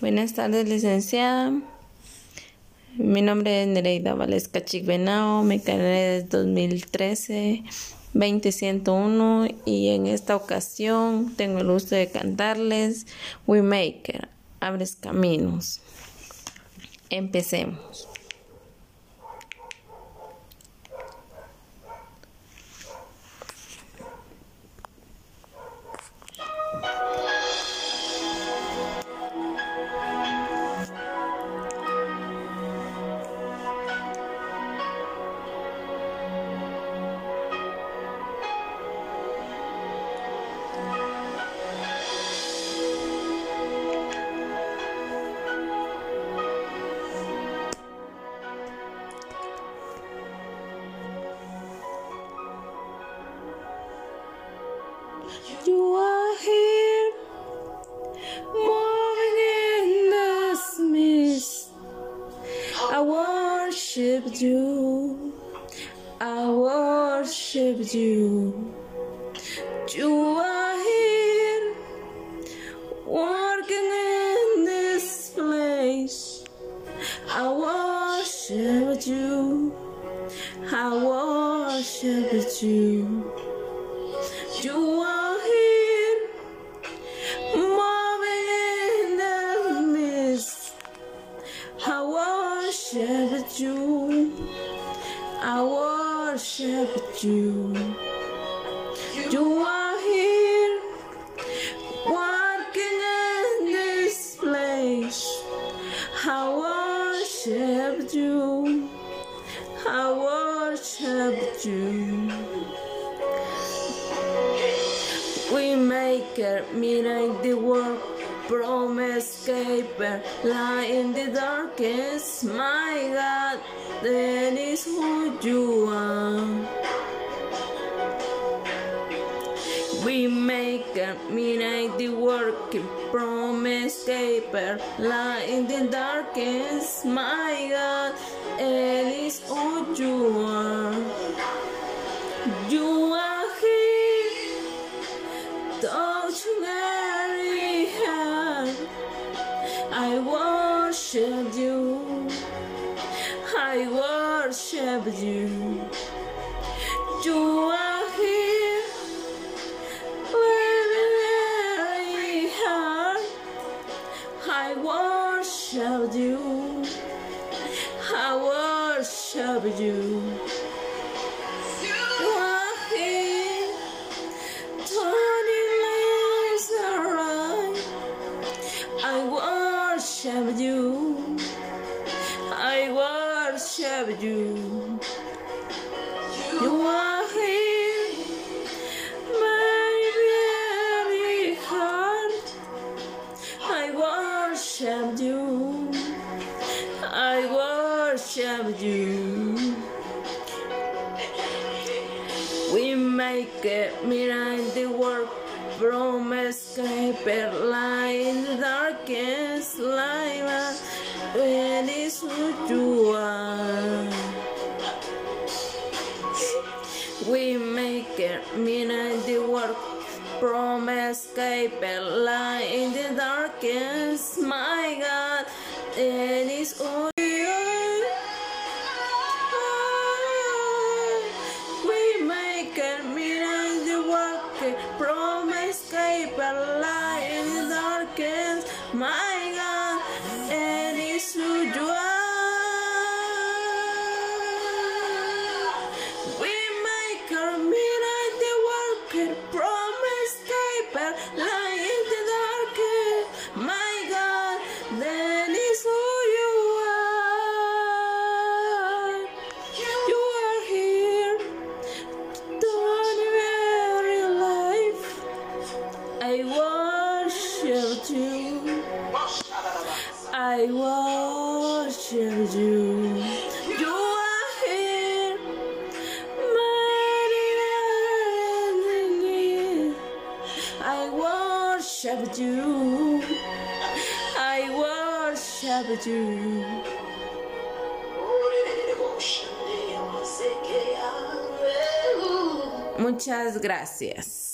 Buenas tardes, licenciada. Mi nombre es Nereida Valesca Chigbenao, mi carrera es 2013 201 y en esta ocasión tengo el gusto de cantarles We Maker, Abres Caminos. Empecemos. You are here, moving in the mist. I worship you. I worship you. You are here, working in this place. I worship you. I worship you. You are I worship you. I worship you. You are here, walking in this place. I worship you. I worship you. We make a midnight the world, promise keeper, light in the darkest. My God, that is who you are. We make a midnight working promise keeper, light in the darkest. My God, that is who you are. I worship you. You are here. Very, very hard. I worship you. I worship. You you. You are here. My very heart. I worship you. I worship you. We make it midnight the work from escape light line, the darkest light when it's who you are. Midnight the work from escape light in the darkness. My God and it's all we make it midnight the work from worker promise keeper light in the darkest my God that is who you are. You are here turn very life I worship you. I worship. You worship you. I worship you. Muchas gracias.